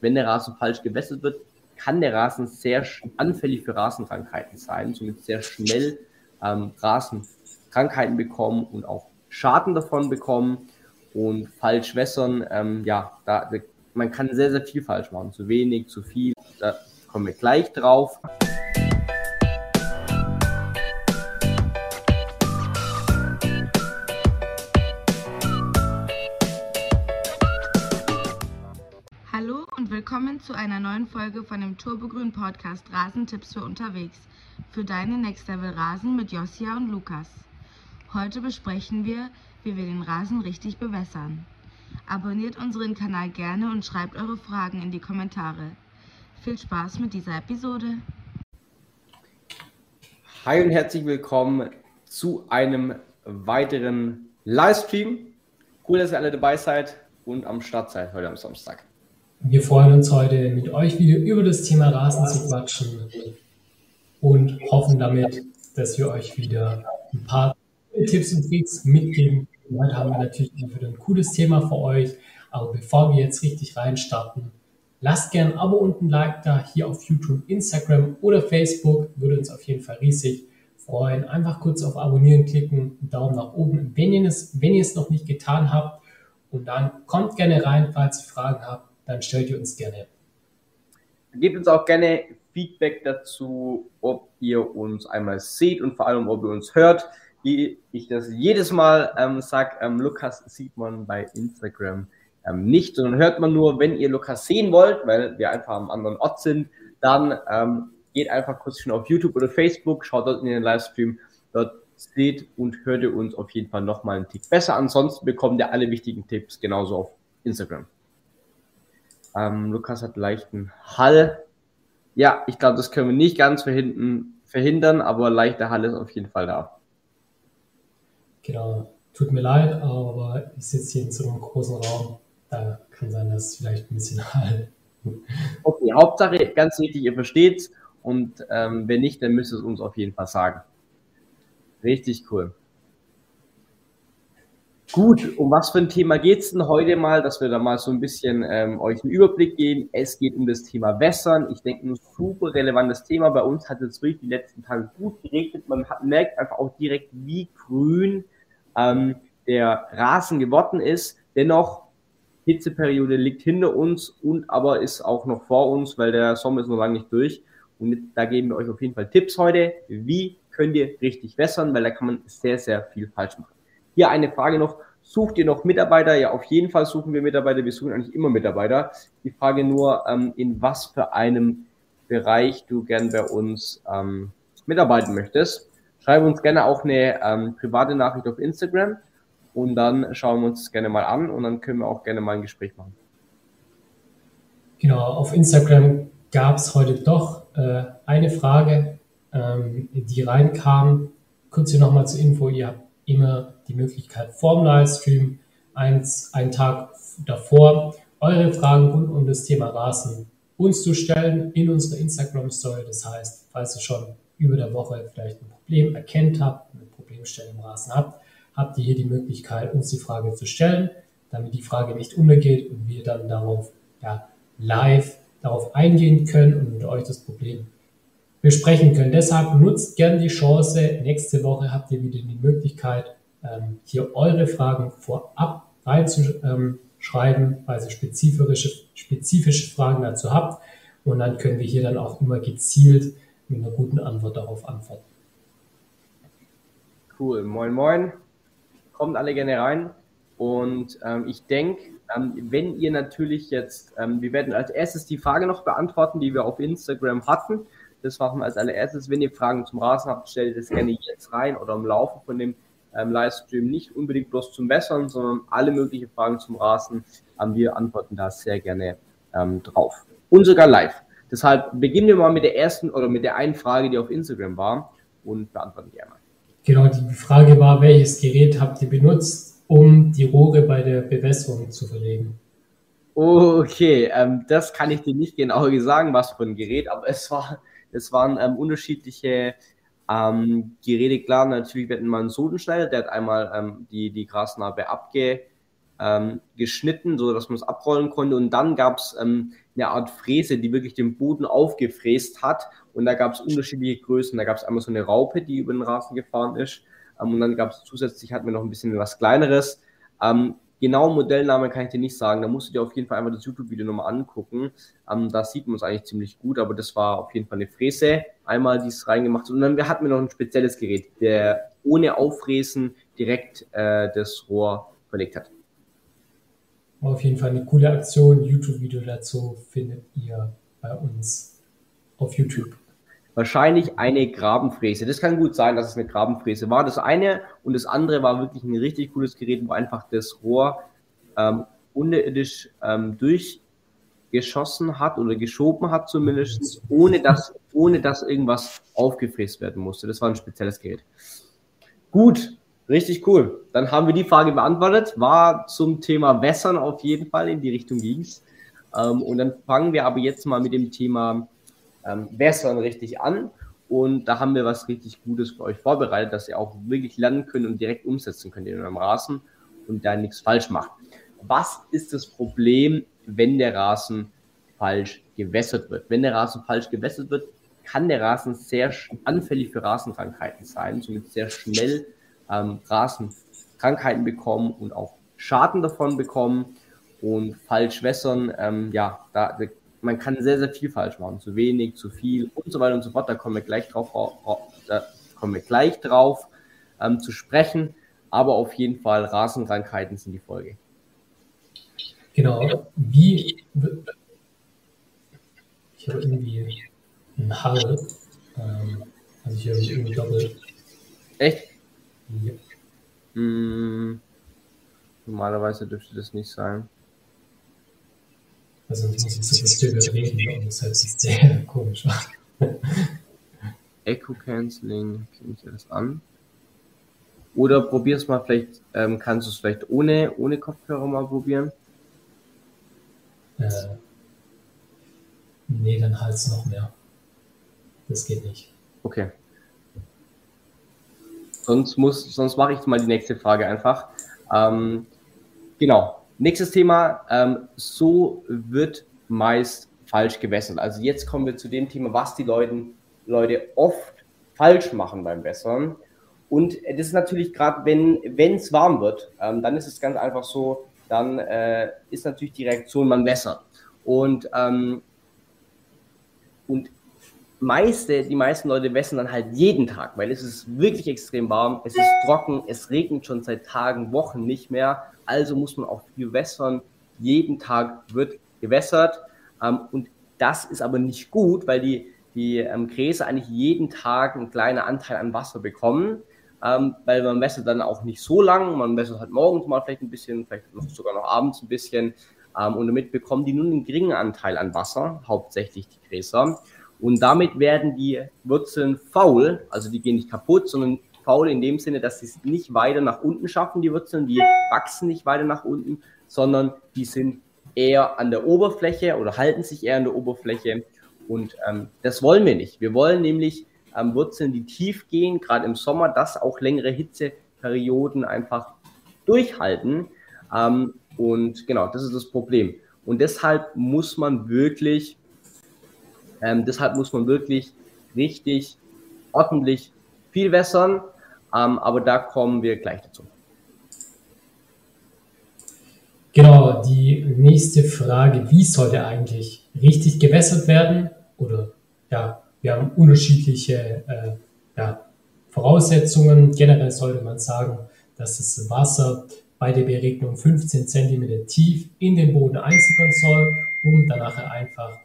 wenn der Rasen falsch gewässert wird, kann der Rasen sehr anfällig für Rasenkrankheiten sein, somit sehr schnell ähm, Rasenkrankheiten bekommen und auch Schaden davon bekommen und falsch wässern. Ähm, ja, da, man kann sehr, sehr viel falsch machen. Zu wenig, zu viel, da kommen wir gleich drauf. Willkommen zu einer neuen Folge von dem Turbogrün Podcast Rasentipps für unterwegs. Für deine Next Level Rasen mit Josia und Lukas. Heute besprechen wir, wie wir den Rasen richtig bewässern. Abonniert unseren Kanal gerne und schreibt eure Fragen in die Kommentare. Viel Spaß mit dieser Episode. Hi und herzlich willkommen zu einem weiteren Livestream. Cool, dass ihr alle dabei seid und am Start seid heute am Samstag. Wir freuen uns heute mit euch wieder über das Thema Rasen zu quatschen und hoffen damit, dass wir euch wieder ein paar Tipps und Tricks mitgeben. Heute haben wir natürlich wieder ein cooles Thema für euch. Aber bevor wir jetzt richtig reinstarten, lasst gerne ein Abo und ein Like da hier auf YouTube, Instagram oder Facebook. Würde uns auf jeden Fall riesig freuen. Einfach kurz auf Abonnieren klicken, einen Daumen nach oben, wenn ihr es, wenn ihr es noch nicht getan habt. Und dann kommt gerne rein, falls ihr Fragen habt dann stellt ihr uns gerne. Gebt uns auch gerne Feedback dazu, ob ihr uns einmal seht und vor allem, ob ihr uns hört. Wie ich das jedes Mal ähm, sage, ähm, Lukas sieht man bei Instagram ähm, nicht, sondern hört man nur, wenn ihr Lukas sehen wollt, weil wir einfach am anderen Ort sind, dann ähm, geht einfach kurz schon auf YouTube oder Facebook, schaut dort in den Livestream, dort seht und hört ihr uns auf jeden Fall nochmal einen Tick besser. Ansonsten bekommt ihr alle wichtigen Tipps genauso auf Instagram. Ähm, Lukas hat leichten Hall. Ja, ich glaube, das können wir nicht ganz verhindern, verhindern, aber leichter Hall ist auf jeden Fall da. Genau, tut mir leid, aber ich sitze hier in so einem großen Raum. Da kann sein, dass vielleicht ein bisschen Hall. Okay, Hauptsache, ganz wichtig, ihr versteht's. Und ähm, wenn nicht, dann müsst ihr es uns auf jeden Fall sagen. Richtig cool. Gut, um was für ein Thema geht es denn heute mal, dass wir da mal so ein bisschen ähm, euch einen Überblick geben. Es geht um das Thema Wässern. Ich denke, ein super relevantes Thema. Bei uns hat es wirklich die letzten Tage gut geregnet. Man hat, merkt einfach auch direkt, wie grün ähm, der Rasen geworden ist. Dennoch, Hitzeperiode liegt hinter uns und aber ist auch noch vor uns, weil der Sommer ist noch lange nicht durch. Und da geben wir euch auf jeden Fall Tipps heute. Wie könnt ihr richtig wässern, weil da kann man sehr, sehr viel falsch machen. Hier eine Frage noch. Sucht ihr noch Mitarbeiter? Ja, auf jeden Fall suchen wir Mitarbeiter. Wir suchen eigentlich immer Mitarbeiter. Die Frage nur, ähm, in was für einem Bereich du gern bei uns ähm, mitarbeiten möchtest. Schreib uns gerne auch eine ähm, private Nachricht auf Instagram und dann schauen wir uns das gerne mal an und dann können wir auch gerne mal ein Gespräch machen. Genau, auf Instagram gab es heute doch äh, eine Frage, ähm, die reinkam. Kurz hier nochmal zur Info, ihr habt immer die Möglichkeit, vorm Livestream eins, einen Tag davor eure Fragen rund um das Thema Rasen uns zu stellen in unsere Instagram-Story. Das heißt, falls ihr schon über der Woche vielleicht ein Problem erkennt habt, eine Problemstellung im Rasen habt, habt ihr hier die Möglichkeit, uns die Frage zu stellen, damit die Frage nicht untergeht und wir dann darauf ja, live darauf eingehen können und mit euch das Problem besprechen können. Deshalb nutzt gern die Chance. Nächste Woche habt ihr wieder die Möglichkeit, ähm, hier eure Fragen vorab reinzuschreiben, weil ihr spezifische, spezifische Fragen dazu habt. Und dann können wir hier dann auch immer gezielt mit einer guten Antwort darauf antworten. Cool, moin moin. Kommt alle gerne rein. Und ähm, ich denke, ähm, wenn ihr natürlich jetzt, ähm, wir werden als erstes die Frage noch beantworten, die wir auf Instagram hatten. Das machen wir als allererstes. Wenn ihr Fragen zum Rasen habt, stellt das gerne jetzt rein oder im Laufe von dem ähm, Livestream. Nicht unbedingt bloß zum Bessern, sondern alle möglichen Fragen zum Rasen. Ähm, wir antworten da sehr gerne ähm, drauf. Und sogar live. Deshalb beginnen wir mal mit der ersten oder mit der einen Frage, die auf Instagram war und beantworten die einmal. Genau, die Frage war, welches Gerät habt ihr benutzt, um die Rohre bei der Bewässerung zu verlegen? Okay, ähm, das kann ich dir nicht genau sagen, was für ein Gerät, aber es war es waren ähm, unterschiedliche ähm, Geräte. Klar, natürlich, wir hatten mal einen Sodenschneider, der hat einmal ähm, die, die Grasnarbe abgeschnitten, ähm, dass man es abrollen konnte. Und dann gab es ähm, eine Art Fräse, die wirklich den Boden aufgefräst hat. Und da gab es unterschiedliche Größen. Da gab es einmal so eine Raupe, die über den Rasen gefahren ist. Ähm, und dann gab es zusätzlich, hatten wir noch ein bisschen was Kleineres. Ähm, genau Modellname kann ich dir nicht sagen. Da musst du dir auf jeden Fall einfach das YouTube-Video nochmal angucken. Ähm, da sieht man es eigentlich ziemlich gut, aber das war auf jeden Fall eine Fräse. Einmal die es reingemacht und dann hatten wir noch ein spezielles Gerät, der ohne Auffräsen direkt äh, das Rohr verlegt hat. Auf jeden Fall eine coole Aktion. YouTube-Video dazu findet ihr bei uns auf YouTube. Wahrscheinlich eine Grabenfräse. Das kann gut sein, dass es eine Grabenfräse war. Das eine und das andere war wirklich ein richtig cooles Gerät, wo einfach das Rohr ähm, unterirdisch ähm, durchgeschossen hat oder geschoben hat zumindest, ohne dass, ohne dass irgendwas aufgefräst werden musste. Das war ein spezielles Gerät. Gut, Richtig cool. Dann haben wir die Frage beantwortet. War zum Thema Wässern auf jeden Fall in die Richtung ging's. Ähm, und dann fangen wir aber jetzt mal mit dem Thema ähm, Wässern richtig an. Und da haben wir was richtig Gutes für euch vorbereitet, dass ihr auch wirklich lernen könnt und direkt umsetzen könnt in eurem Rasen und da nichts falsch macht. Was ist das Problem, wenn der Rasen falsch gewässert wird? Wenn der Rasen falsch gewässert wird, kann der Rasen sehr anfällig für Rasenkrankheiten sein, somit sehr schnell ähm, Rasenkrankheiten bekommen und auch Schaden davon bekommen und falsch wässern. Ähm, ja, da, man kann sehr, sehr viel falsch machen. Zu wenig, zu viel und so weiter und so fort. Da kommen wir gleich drauf, da kommen wir gleich drauf ähm, zu sprechen. Aber auf jeden Fall Rasenkrankheiten sind die Folge. Genau. Wie ich habe irgendwie einen Hall. Ähm, also ich habe irgendwie doppelt. Echt? Ja. Hm, normalerweise dürfte das nicht sein. Also ich muss jetzt so verzögert reden das hört sich sehr komisch an. Echo Canceling, klicke ich das an. Oder probier es mal vielleicht, ähm, kannst du es vielleicht ohne, ohne Kopfhörer mal probieren? Äh, nee, dann halt es noch mehr. Das geht nicht. Okay. Sonst muss, sonst mache ich mal die nächste Frage einfach. Ähm, genau. Nächstes Thema. Ähm, so wird meist falsch gewässert. Also jetzt kommen wir zu dem Thema, was die Leute, Leute oft falsch machen beim Wässern. Und das ist natürlich gerade, wenn es warm wird, ähm, dann ist es ganz einfach so, dann äh, ist natürlich die Reaktion, man wässert. Und, ähm, und meiste, die meisten Leute wässern dann halt jeden Tag, weil es ist wirklich extrem warm, es ist trocken, es regnet schon seit Tagen, Wochen nicht mehr, also muss man auch viel. Jeden Tag wird gewässert. Ähm, und das ist aber nicht gut, weil die, die ähm, Gräser eigentlich jeden Tag einen kleinen Anteil an Wasser bekommen, ähm, weil man wässert dann auch nicht so lang, man wässert halt morgens mal vielleicht ein bisschen, vielleicht noch sogar noch abends ein bisschen. Ähm, und damit bekommen die nur einen geringen Anteil an Wasser, hauptsächlich die Gräser. Und damit werden die Wurzeln faul, also die gehen nicht kaputt, sondern faul in dem Sinne, dass sie es nicht weiter nach unten schaffen, die Wurzeln, die wachsen nicht weiter nach unten, sondern die sind eher an der Oberfläche oder halten sich eher an der Oberfläche. Und ähm, das wollen wir nicht. Wir wollen nämlich ähm, Wurzeln, die tief gehen, gerade im Sommer, das auch längere Hitzeperioden einfach durchhalten. Ähm, und genau, das ist das Problem. Und deshalb muss man wirklich ähm, deshalb muss man wirklich richtig ordentlich viel wässern, aber da kommen wir gleich dazu. Genau, die nächste Frage, wie sollte eigentlich richtig gewässert werden? Oder ja, wir haben unterschiedliche äh, ja, Voraussetzungen. Generell sollte man sagen, dass das Wasser bei der Beregnung 15 cm tief in den Boden einsickern soll, um danach einfach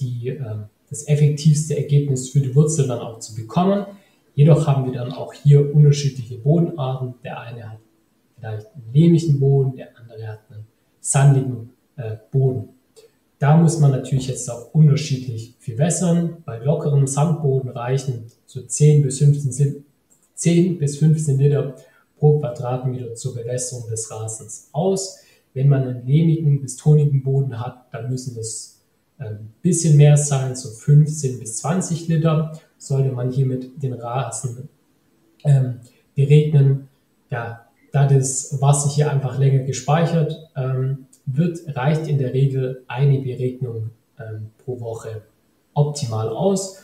die, äh, das effektivste Ergebnis für die Wurzel dann auch zu bekommen. Jedoch haben wir dann auch hier unterschiedliche Bodenarten. Der eine hat vielleicht einen lehmigen Boden, der andere hat einen sandigen äh, Boden. Da muss man natürlich jetzt auch unterschiedlich viel wässern. Bei lockerem Sandboden reichen so 10 bis 15, 10 bis 15 Liter pro Quadratmeter zur Bewässerung des Rasens aus. Wenn man einen lehmigen bis tonigen Boden hat, dann müssen das ein ähm, bisschen mehr sein, so 15 bis 20 Liter, sollte man hier mit den Rasen ähm, beregnen. Ja, da das Wasser hier einfach länger gespeichert ähm, wird, reicht in der Regel eine Beregnung ähm, pro Woche optimal aus.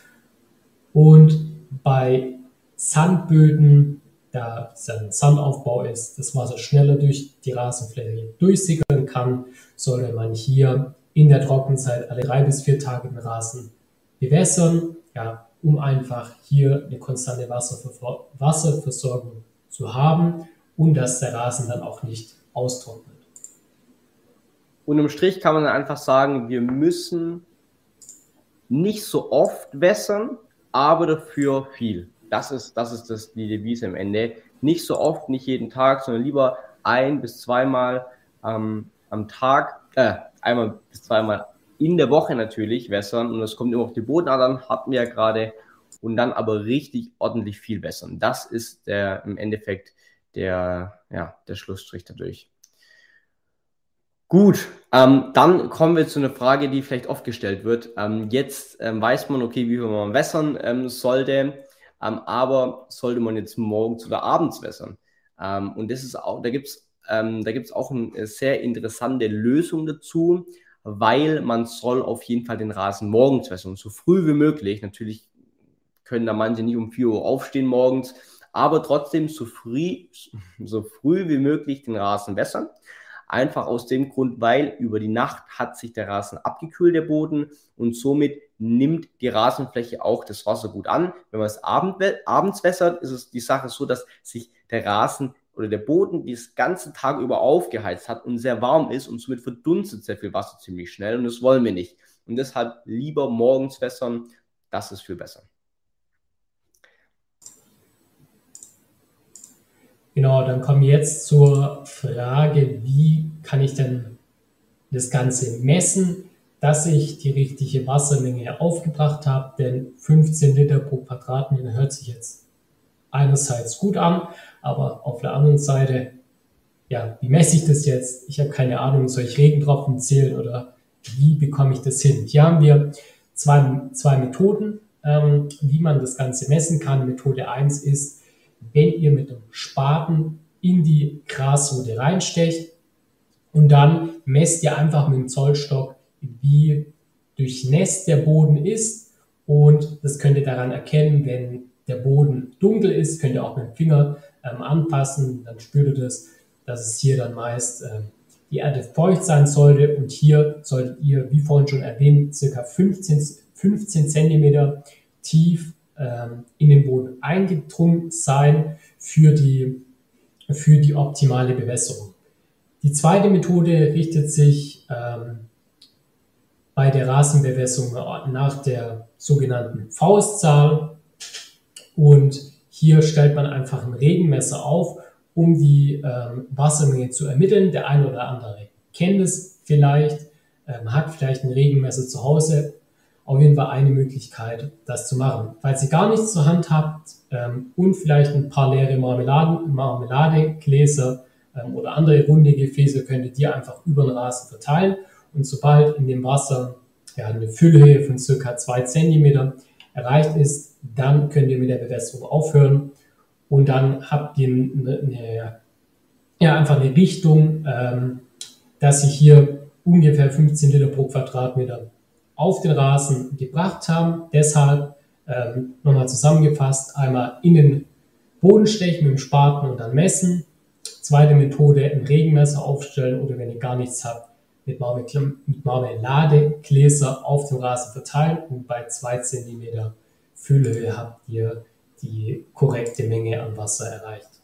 Und bei Sandböden, da es ein Sandaufbau ist, das Wasser schneller durch die Rasenfläche durchsickern kann, sollte man hier in der Trockenzeit alle drei bis vier Tage den Rasen bewässern, ja, um einfach hier eine konstante Wasserversorgung zu haben und dass der Rasen dann auch nicht austrocknet. Und im Strich kann man dann einfach sagen, wir müssen nicht so oft wässern, aber dafür viel. Das ist, das ist das, die Devise am Ende. Nicht so oft, nicht jeden Tag, sondern lieber ein bis zweimal ähm, am Tag, äh, einmal bis zweimal in der Woche natürlich wässern. Und das kommt immer auf die Bodenadern, hatten wir ja gerade. Und dann aber richtig ordentlich viel wässern. Das ist der im Endeffekt der, ja, der Schlussstrich dadurch. Gut, ähm, dann kommen wir zu einer Frage, die vielleicht oft gestellt wird. Ähm, jetzt ähm, weiß man, okay, wie viel man wässern ähm, sollte, ähm, aber sollte man jetzt morgens oder abends wässern? Ähm, und das ist auch, da gibt es da auch eine sehr interessante Lösung dazu, weil man soll auf jeden Fall den Rasen morgens wässern, so früh wie möglich. Natürlich können da manche nicht um 4 Uhr aufstehen morgens, aber trotzdem so früh, so früh wie möglich den Rasen wässern. Einfach aus dem Grund, weil über die Nacht hat sich der Rasen abgekühlt, der Boden, und somit nimmt die Rasenfläche auch das Wasser gut an. Wenn man es abend, abends wässert, ist es die Sache so, dass sich der Rasen oder der Boden das ganze Tag über aufgeheizt hat und sehr warm ist und somit verdunstet sehr viel Wasser ziemlich schnell und das wollen wir nicht. Und deshalb lieber morgens wässern, das ist viel besser. Genau, dann kommen wir jetzt zur Frage, wie kann ich denn das Ganze messen, dass ich die richtige Wassermenge aufgebracht habe, denn 15 Liter pro Quadratmeter hört sich jetzt einerseits gut an, aber auf der anderen Seite, ja, wie messe ich das jetzt? Ich habe keine Ahnung, soll ich Regentropfen zählen oder wie bekomme ich das hin? Hier haben wir zwei, zwei Methoden, ähm, wie man das Ganze messen kann. Methode 1 ist, wenn ihr mit dem Spaten in die Grasrute reinstecht und dann messt ihr einfach mit dem Zollstock, wie durchnässt der Boden ist und das könnt ihr daran erkennen, wenn der Boden dunkel ist, könnt ihr auch mit dem Finger ähm, anpassen, dann spürt ihr das, dass es hier dann meist ähm, die Erde feucht sein sollte und hier solltet ihr, wie vorhin schon erwähnt, circa 15, 15 Zentimeter tief ähm, in den Boden eingedrungen sein für die, für die optimale Bewässerung. Die zweite Methode richtet sich ähm, bei der Rasenbewässerung nach der sogenannten Faustzahl und hier stellt man einfach ein Regenmesser auf, um die ähm, Wassermenge zu ermitteln. Der eine oder andere kennt es vielleicht, ähm, hat vielleicht ein Regenmesser zu Hause auf jeden Fall eine Möglichkeit, das zu machen. Falls ihr gar nichts zur Hand habt ähm, und vielleicht ein paar leere Marmeladen, Marmeladegläser ähm, oder andere runde Gefäße, könntet ihr einfach über den Rasen verteilen. Und sobald in dem Wasser ja, eine Füllhöhe von circa zwei Zentimeter erreicht ist, dann könnt ihr mit der Bewässerung aufhören und dann habt ihr eine, eine ja, einfach eine Richtung, ähm, dass ihr hier ungefähr 15 Liter pro Quadratmeter auf den Rasen gebracht haben. Deshalb ähm, nochmal zusammengefasst, einmal in den Boden stechen mit dem Spaten und dann messen. Zweite Methode, ein Regenmesser aufstellen oder wenn ihr gar nichts habt, mit, Marmeladegläser auf dem Rasen verteilen und bei zwei Zentimeter Füllhöhe habt ihr die korrekte Menge an Wasser erreicht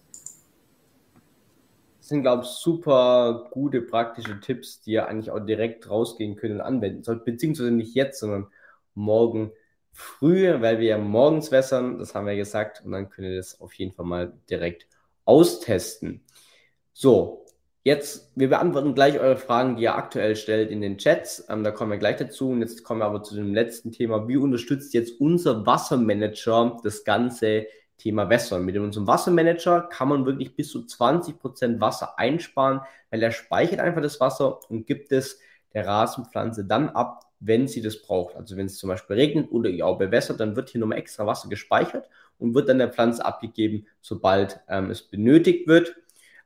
sind, glaube ich, super gute praktische Tipps, die ihr eigentlich auch direkt rausgehen könnt und anwenden sollt, beziehungsweise nicht jetzt, sondern morgen früh, weil wir ja morgens wässern, das haben wir gesagt, und dann könnt ihr das auf jeden Fall mal direkt austesten. So, jetzt, wir beantworten gleich eure Fragen, die ihr aktuell stellt in den Chats, ähm, da kommen wir gleich dazu und jetzt kommen wir aber zu dem letzten Thema, wie unterstützt jetzt unser Wassermanager das Ganze Thema Wässern. Mit unserem Wassermanager kann man wirklich bis zu 20% Wasser einsparen, weil er speichert einfach das Wasser und gibt es der Rasenpflanze dann ab, wenn sie das braucht. Also wenn es zum Beispiel regnet oder ihr auch bewässert, dann wird hier nochmal extra Wasser gespeichert und wird dann der Pflanze abgegeben, sobald ähm, es benötigt wird.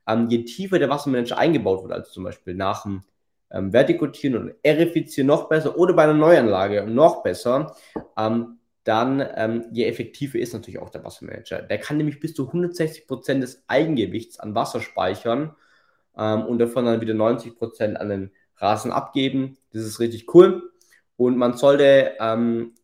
Ähm, je tiefer der Wassermanager eingebaut wird, also zum Beispiel nach dem ähm, vertikutieren und erifizieren noch besser oder bei einer Neuanlage noch besser, ähm, dann ähm, je effektiver ist natürlich auch der Wassermanager. Der kann nämlich bis zu 160 Prozent des Eigengewichts an Wasser speichern ähm, und davon dann wieder 90 Prozent an den Rasen abgeben. Das ist richtig cool. Und man sollte ähm,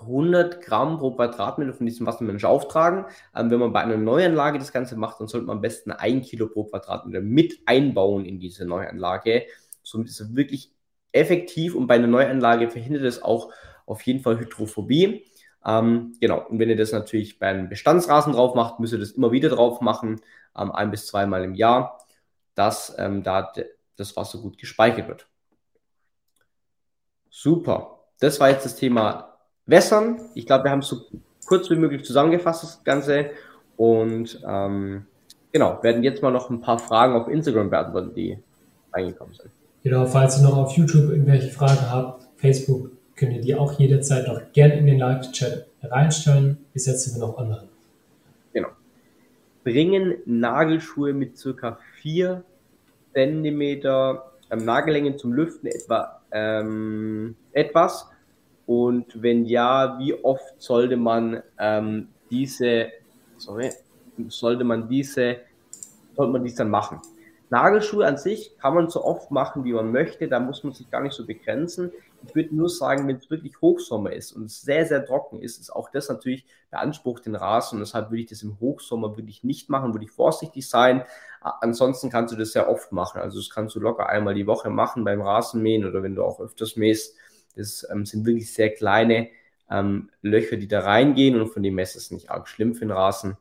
100 Gramm pro Quadratmeter von diesem Wassermanager auftragen. Ähm, wenn man bei einer Neuanlage das Ganze macht, dann sollte man am besten ein Kilo pro Quadratmeter mit einbauen in diese Neuanlage. Somit ist es wirklich effektiv und bei einer Neuanlage verhindert es auch auf jeden Fall Hydrophobie. Ähm, genau, und wenn ihr das natürlich beim Bestandsrasen drauf macht, müsst ihr das immer wieder drauf machen, ähm, ein bis zweimal im Jahr, dass ähm, da das Wasser gut gespeichert wird. Super. Das war jetzt das Thema Wässern. Ich glaube, wir haben es so kurz wie möglich zusammengefasst, das Ganze. Und ähm, genau, werden jetzt mal noch ein paar Fragen auf Instagram beantworten, die reingekommen sind. Genau, falls ihr noch auf YouTube irgendwelche Fragen habt, Facebook, könnt ihr die auch jederzeit noch gerne in den Live-Chat reinstellen. Bis jetzt sind wir noch online. Genau. Bringen Nagelschuhe mit circa 4 cm ähm, Nagellänge zum Lüften etwa ähm, etwas? Und wenn ja, wie oft sollte man ähm, diese, sorry, sollte man diese, sollte man dies dann machen? Nagelschuhe an sich kann man so oft machen, wie man möchte. Da muss man sich gar nicht so begrenzen. Ich würde nur sagen, wenn es wirklich Hochsommer ist und es sehr, sehr trocken ist, ist auch das natürlich beansprucht den Rasen und deshalb würde ich das im Hochsommer wirklich nicht machen, würde ich vorsichtig sein. Ansonsten kannst du das sehr oft machen. Also das kannst du locker einmal die Woche machen beim Rasenmähen oder wenn du auch öfters mähst. Das ähm, sind wirklich sehr kleine ähm, Löcher, die da reingehen und von dem her ist es nicht arg schlimm für den Rasen.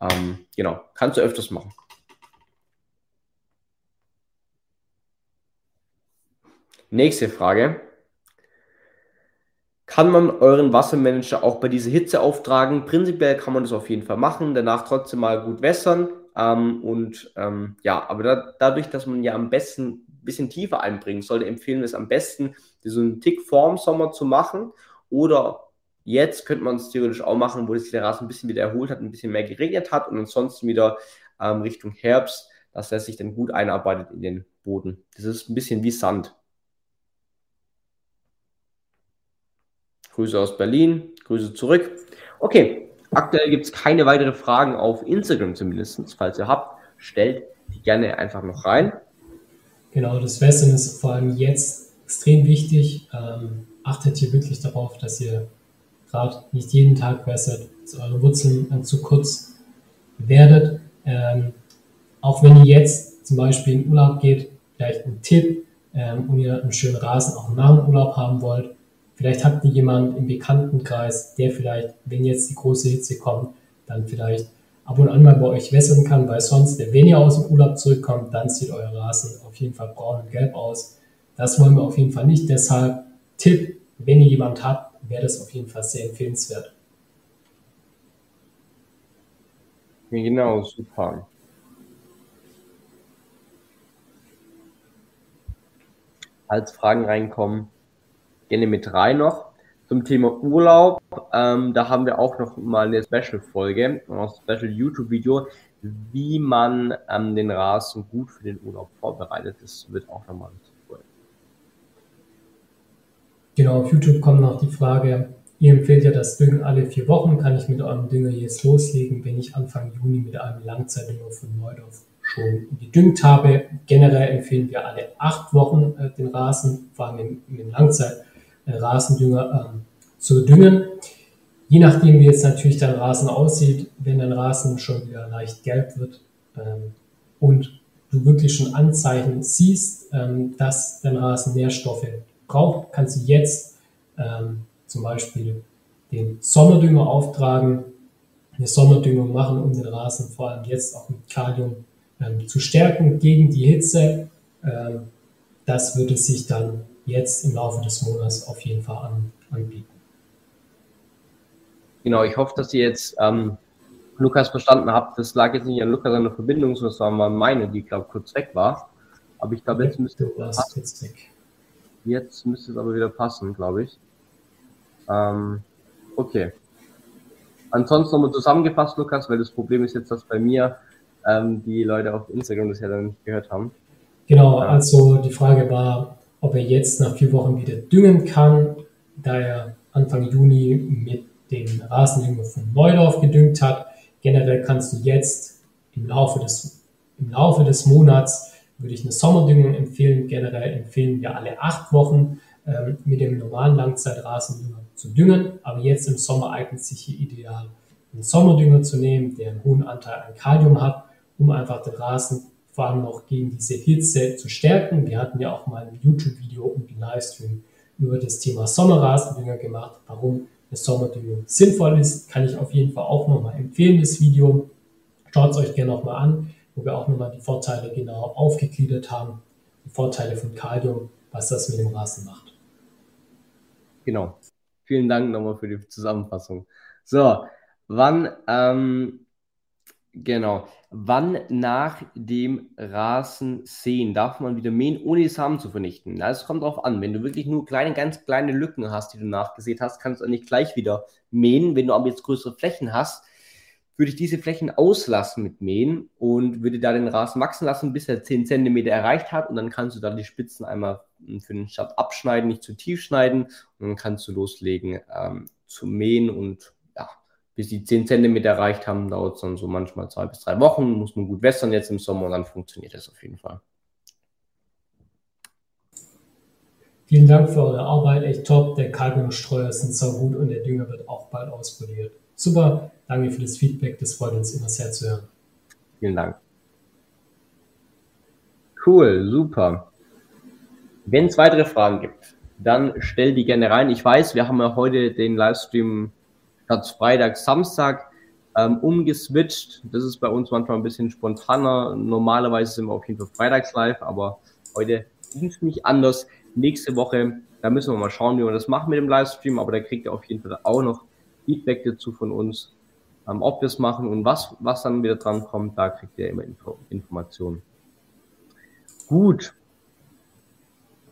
Ähm, genau, kannst du öfters machen. Nächste Frage. Kann man euren Wassermanager auch bei dieser Hitze auftragen? Prinzipiell kann man das auf jeden Fall machen, danach trotzdem mal gut wässern. Ähm, und ähm, ja, aber da, dadurch, dass man ja am besten ein bisschen tiefer einbringt, sollte empfehlen wir es am besten, so einen Tick vorm Sommer zu machen. Oder jetzt könnte man es theoretisch auch machen, wo sich der Rasen ein bisschen wieder erholt hat, ein bisschen mehr geregnet hat und ansonsten wieder ähm, Richtung Herbst, dass er sich dann gut einarbeitet in den Boden. Das ist ein bisschen wie Sand. Grüße aus Berlin, Grüße zurück. Okay, aktuell gibt es keine weiteren Fragen auf Instagram zumindest. Falls ihr habt, stellt die gerne einfach noch rein. Genau, das Wässern ist vor allem jetzt extrem wichtig. Ähm, achtet hier wirklich darauf, dass ihr gerade nicht jeden Tag wässert, dass eure Wurzeln zu kurz werdet. Ähm, auch wenn ihr jetzt zum Beispiel in Urlaub geht, vielleicht ein Tipp ähm, und ihr einen schönen Rasen auch nach dem Urlaub haben wollt, Vielleicht habt ihr jemanden im Bekanntenkreis, der vielleicht, wenn jetzt die große Hitze kommt, dann vielleicht ab und an mal bei euch wässern kann, weil sonst, wenn ihr aus dem Urlaub zurückkommt, dann sieht euer Rasen auf jeden Fall braun und gelb aus. Das wollen wir auf jeden Fall nicht. Deshalb Tipp, wenn ihr jemand habt, wäre das auf jeden Fall sehr empfehlenswert. Genau, super. Als Fragen reinkommen, gerne mit rein noch. Zum Thema Urlaub, ähm, da haben wir auch noch mal eine Special-Folge, ein Special-YouTube-Video, wie man ähm, den Rasen gut für den Urlaub vorbereitet. Das wird auch nochmal cool. Genau, auf YouTube kommt noch die Frage, ihr empfehlt ja das Düngen alle vier Wochen. Kann ich mit eurem Dünger jetzt loslegen, wenn ich Anfang Juni mit einem Langzeitdünger von Neudorf schon gedüngt habe? Generell empfehlen wir alle acht Wochen äh, den Rasen, vor allem im, im Langzeit äh, zu düngen. Je nachdem, wie jetzt natürlich dein Rasen aussieht, wenn dein Rasen schon wieder leicht gelb wird ähm, und du wirklich schon Anzeichen siehst, ähm, dass dein Rasen Nährstoffe braucht, kannst du jetzt ähm, zum Beispiel den Sommerdünger auftragen, eine Sommerdüngung machen, um den Rasen vor allem jetzt auch mit Kalium ähm, zu stärken gegen die Hitze. Ähm, das würde sich dann jetzt im Laufe des Monats auf jeden Fall an, anbieten. Genau, ich hoffe, dass ihr jetzt ähm, Lukas verstanden habt. Das lag jetzt nicht an Lukas an der Verbindung, sondern es war meine, die, glaube kurz weg war. Aber ich glaube, jetzt müsste es jetzt weg. Jetzt müsste es aber wieder passen, glaube ich. Ähm, okay. Ansonsten nochmal zusammengefasst, Lukas, weil das Problem ist jetzt, dass bei mir ähm, die Leute auf Instagram das ja dann nicht gehört haben. Genau, also die Frage war, ob er jetzt nach vier Wochen wieder düngen kann, da er Anfang Juni mit dem Rasendünger von Neudorf gedüngt hat. Generell kannst du jetzt im Laufe des, im Laufe des Monats würde ich eine Sommerdüngung empfehlen. Generell empfehlen wir alle acht Wochen ähm, mit dem normalen Langzeitrasendünger zu düngen. Aber jetzt im Sommer eignet sich hier ideal, einen Sommerdünger zu nehmen, der einen hohen Anteil an Kalium hat, um einfach den Rasen vor allem auch gegen diese Hitze zu stärken. Wir hatten ja auch mal ein YouTube-Video und einen Livestream über das Thema Sommerrasendünger gemacht. Warum eine Sommerdüngung sinnvoll ist, kann ich auf jeden Fall auch nochmal empfehlen, das Video. Schaut es euch gerne nochmal an, wo wir auch nochmal die Vorteile genau aufgegliedert haben. Die Vorteile von Kalium, was das mit dem Rasen macht. Genau. Vielen Dank nochmal für die Zusammenfassung. So, wann, ähm, genau, wann nach dem Rasen sehen darf man wieder mähen, ohne die Samen zu vernichten? Na, es kommt darauf an. Wenn du wirklich nur kleine, ganz kleine Lücken hast, die du nachgesät hast, kannst du nicht gleich wieder mähen. Wenn du aber jetzt größere Flächen hast, würde ich diese Flächen auslassen mit Mähen und würde da den Rasen wachsen lassen, bis er 10 cm erreicht hat. Und dann kannst du da die Spitzen einmal für den Start abschneiden, nicht zu tief schneiden. Und dann kannst du loslegen ähm, zu mähen. Und ja, bis die 10 cm erreicht haben, dauert es dann so manchmal zwei bis drei Wochen. Muss man gut wässern jetzt im Sommer und dann funktioniert das auf jeden Fall. Vielen Dank für eure Arbeit, echt top. Der Kalkungsstreuer sind so gut und der Dünger wird auch bald auspoliert. Super, danke für das Feedback, das freut uns immer sehr zu hören. Vielen Dank. Cool, super. Wenn es weitere Fragen gibt, dann stell die gerne rein. Ich weiß, wir haben ja heute den Livestream statt Freitag, Samstag ähm, umgeswitcht. Das ist bei uns manchmal ein bisschen spontaner. Normalerweise sind wir auf jeden Fall freitags live, aber heute ging es nicht anders. Nächste Woche, da müssen wir mal schauen, wie wir das machen mit dem Livestream, aber da kriegt ihr auf jeden Fall auch noch Feedback dazu von uns, ähm, ob wir es machen und was, was dann wieder dran kommt, da kriegt ihr immer Info, Informationen. Gut.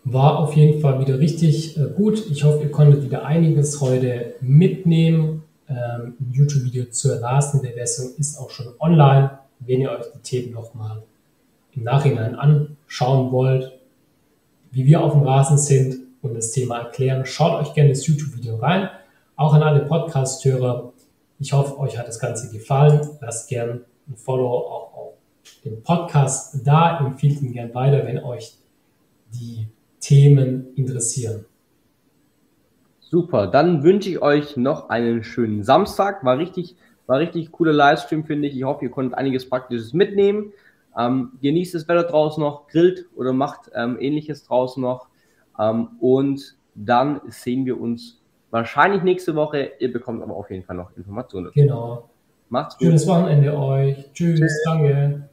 War auf jeden Fall wieder richtig äh, gut. Ich hoffe, ihr konntet wieder einiges heute mitnehmen. Ähm, ein YouTube-Video zur Rasenbewässerung ist auch schon online. Wenn ihr euch die Themen nochmal im Nachhinein anschauen wollt, wie wir auf dem Rasen sind und das Thema erklären, schaut euch gerne das YouTube-Video rein. Auch an alle Podcast-Hörer. Ich hoffe, euch hat das Ganze gefallen. Lasst gern ein Follow auch auf dem Podcast da. Empfiehlt ihn gern weiter, wenn euch die Themen interessieren. Super, dann wünsche ich euch noch einen schönen Samstag. War richtig, war richtig cooler Livestream, finde ich. Ich hoffe, ihr konntet einiges Praktisches mitnehmen. Ähm, genießt das Wetter draußen noch, grillt oder macht ähm, ähnliches draußen noch. Ähm, und dann sehen wir uns Wahrscheinlich nächste Woche. Ihr bekommt aber auf jeden Fall noch Informationen. Genau. Macht's gut. Schönes Wochenende euch. Tschüss. Tschüss. Danke.